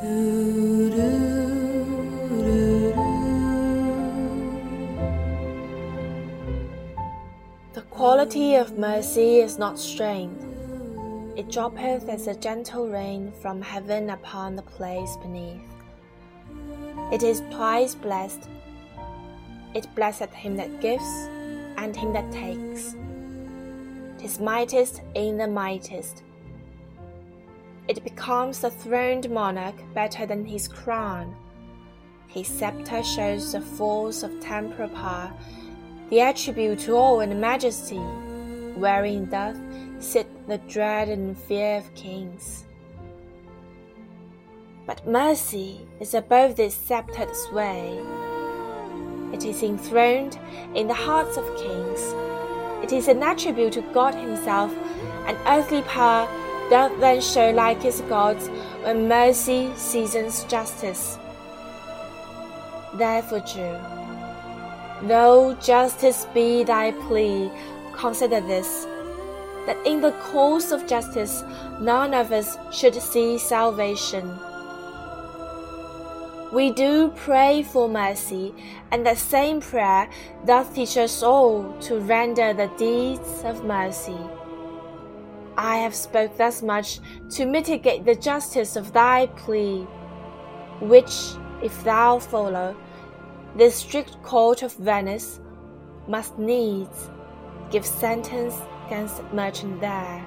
The quality of mercy is not strained. It droppeth as a gentle rain from heaven upon the place beneath. It is twice blessed. It blesseth him that gives and him that takes. Tis mightiest in the mightiest. It becomes the throned monarch better than his crown. His scepter shows the force of temporal power, the attribute to awe and majesty, wherein doth sit the dread and fear of kings. But mercy is above this sceptred sway. It is enthroned in the hearts of kings. It is an attribute to God Himself, and earthly power doth then show like his gods when mercy seasons justice. Therefore, Jew, though justice be thy plea, consider this that in the course of justice none of us should see salvation. We do pray for mercy, and that same prayer doth teach us all to render the deeds of mercy. I have spoke thus much to mitigate the justice of thy plea, which, if thou follow, this strict court of Venice must needs give sentence against merchant there.